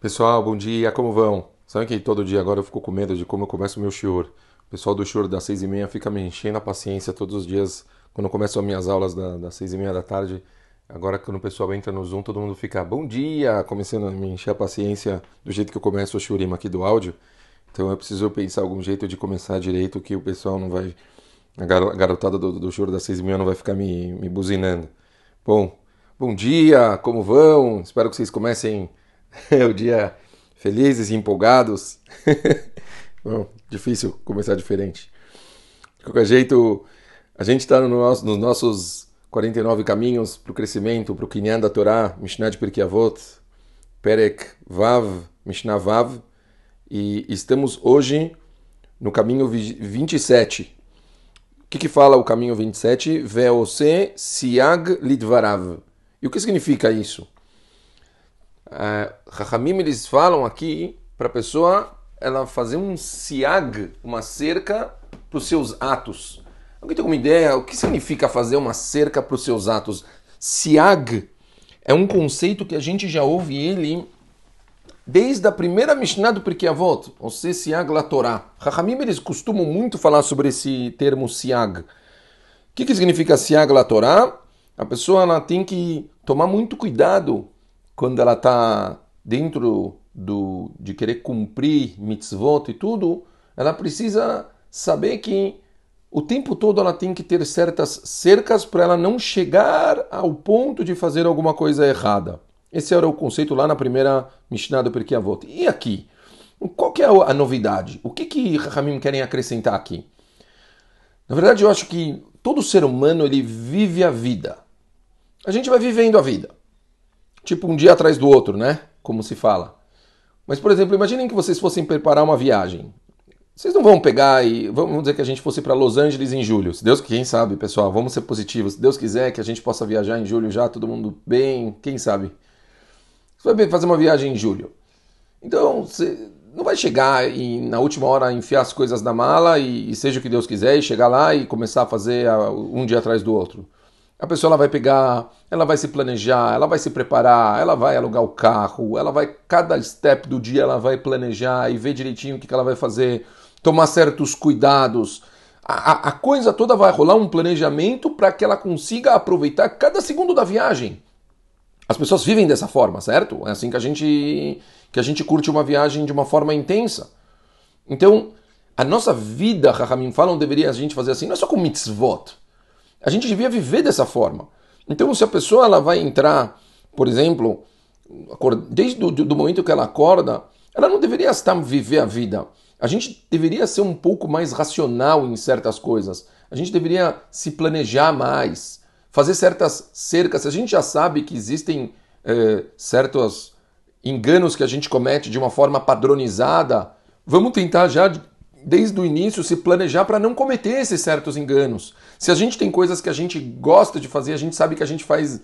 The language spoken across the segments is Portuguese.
Pessoal, bom dia, como vão? Sabe que todo dia agora eu fico com medo de como eu começo o meu shiur. O pessoal do shiur das seis e meia fica me enchendo a paciência todos os dias quando eu começo as minhas aulas da, das seis e meia da tarde. Agora quando o pessoal entra no Zoom, todo mundo fica bom dia, começando a me encher a paciência do jeito que eu começo o shiurim aqui do áudio. Então eu preciso pensar algum jeito de começar direito que o pessoal não vai... A garotada do, do das seis e meia não vai ficar me, me buzinando. Bom, bom dia, como vão? Espero que vocês comecem o dia felizes e empolgados. Bom, difícil começar diferente. De qualquer jeito, a gente está no nosso, nos nossos 49 caminhos para o crescimento, para o Kinyan da Torá, Mishnah de Pirkei Avot, Perek Vav, Mishnah Vav, e estamos hoje no caminho 27. O que, que fala o caminho 27? Veose Siag Lidvarav. E o que significa isso? Uh, eles falam aqui para a pessoa ela fazer um siag, uma cerca para os seus atos. Alguém tem alguma ideia o que significa fazer uma cerca para os seus atos? Siag é um conceito que a gente já ouve ele desde a primeira Mishnah do Pirkei Avot, ou seja, Siag la Torá. Rahamim eles costumam muito falar sobre esse termo Siag. O que, que significa Siag la Torá? A pessoa ela tem que tomar muito cuidado quando ela está dentro do, de querer cumprir mitzvot e tudo, ela precisa saber que o tempo todo ela tem que ter certas cercas para ela não chegar ao ponto de fazer alguma coisa errada. Esse era o conceito lá na primeira Mishnah do Pirkei Avot. E aqui? Qual que é a novidade? O que que Rahamim querem acrescentar aqui? Na verdade, eu acho que todo ser humano ele vive a vida. A gente vai vivendo a vida tipo um dia atrás do outro, né? Como se fala. Mas, por exemplo, imaginem que vocês fossem preparar uma viagem. Vocês não vão pegar e. Vamos dizer que a gente fosse para Los Angeles em julho. Se Deus, quem sabe, pessoal, vamos ser positivos. Se Deus quiser que a gente possa viajar em julho já, todo mundo bem, quem sabe. Você vai fazer uma viagem em julho. Então, você não vai chegar e na última hora enfiar as coisas na mala e, e seja o que Deus quiser e chegar lá e começar a fazer um dia atrás do outro. A pessoa ela vai pegar, ela vai se planejar, ela vai se preparar, ela vai alugar o carro, ela vai, cada step do dia ela vai planejar e ver direitinho o que, ela vai fazer, tomar certos cuidados. A, a coisa toda vai rolar um planejamento para que ela consiga aproveitar cada segundo da viagem. As pessoas vivem dessa forma, certo? É assim que a gente que a gente curte uma viagem de uma forma intensa. Então, a nossa vida, Rahamim falam, deveria a gente fazer assim, não é só com mitzvot. A gente devia viver dessa forma. Então, se a pessoa ela vai entrar, por exemplo, desde o do momento que ela acorda, ela não deveria estar viver a vida. A gente deveria ser um pouco mais racional em certas coisas. A gente deveria se planejar mais, fazer certas cercas. A gente já sabe que existem é, certos enganos que a gente comete de uma forma padronizada. Vamos tentar já desde o início, se planejar para não cometer esses certos enganos. Se a gente tem coisas que a gente gosta de fazer, a gente sabe que a gente faz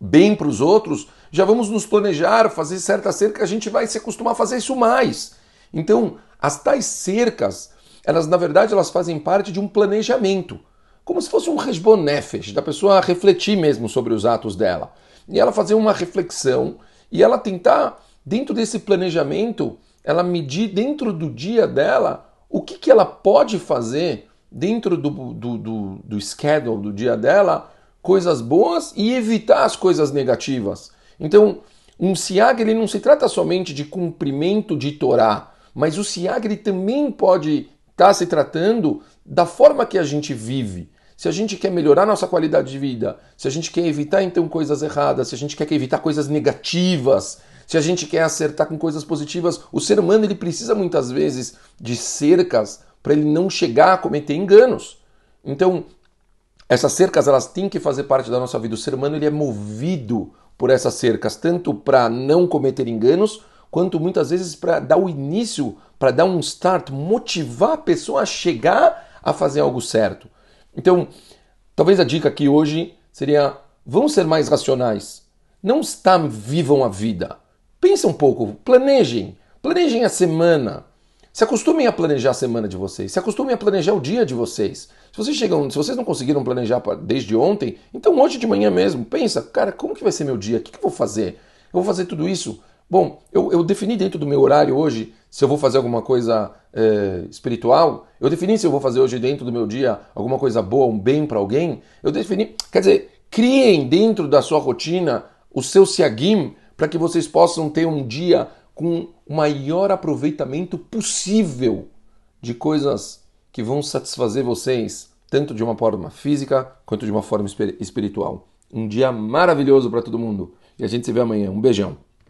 bem para os outros, já vamos nos planejar, fazer certas cercas, a gente vai se acostumar a fazer isso mais. Então, as tais cercas, elas na verdade elas fazem parte de um planejamento, como se fosse um resbonefes, da pessoa refletir mesmo sobre os atos dela. E ela fazer uma reflexão e ela tentar, dentro desse planejamento, ela medir dentro do dia dela o que, que ela pode fazer dentro do, do, do, do schedule do dia dela, coisas boas e evitar as coisas negativas. Então, um siag ele não se trata somente de cumprimento de Torá, mas o siag ele também pode estar tá se tratando da forma que a gente vive. Se a gente quer melhorar nossa qualidade de vida, se a gente quer evitar então coisas erradas, se a gente quer evitar coisas negativas, se a gente quer acertar com coisas positivas, o ser humano ele precisa muitas vezes de cercas para ele não chegar a cometer enganos. Então, essas cercas elas têm que fazer parte da nossa vida. O ser humano ele é movido por essas cercas, tanto para não cometer enganos, quanto muitas vezes para dar o início, para dar um start, motivar a pessoa a chegar a fazer algo certo. Então, talvez a dica aqui hoje seria: vamos ser mais racionais. Não está vivam a vida. Pensa um pouco, planejem, planejem a semana. Se acostumem a planejar a semana de vocês, se acostumem a planejar o dia de vocês. Se vocês chegam, se vocês não conseguiram planejar desde ontem, então hoje de manhã mesmo, pensa, cara, como que vai ser meu dia? O que, que eu vou fazer? Eu vou fazer tudo isso Bom, eu, eu defini dentro do meu horário hoje se eu vou fazer alguma coisa é, espiritual. Eu defini se eu vou fazer hoje dentro do meu dia alguma coisa boa, um bem para alguém. Eu defini. Quer dizer, criem dentro da sua rotina o seu siagim para que vocês possam ter um dia com o maior aproveitamento possível de coisas que vão satisfazer vocês, tanto de uma forma física quanto de uma forma espiritual. Um dia maravilhoso para todo mundo. E a gente se vê amanhã. Um beijão.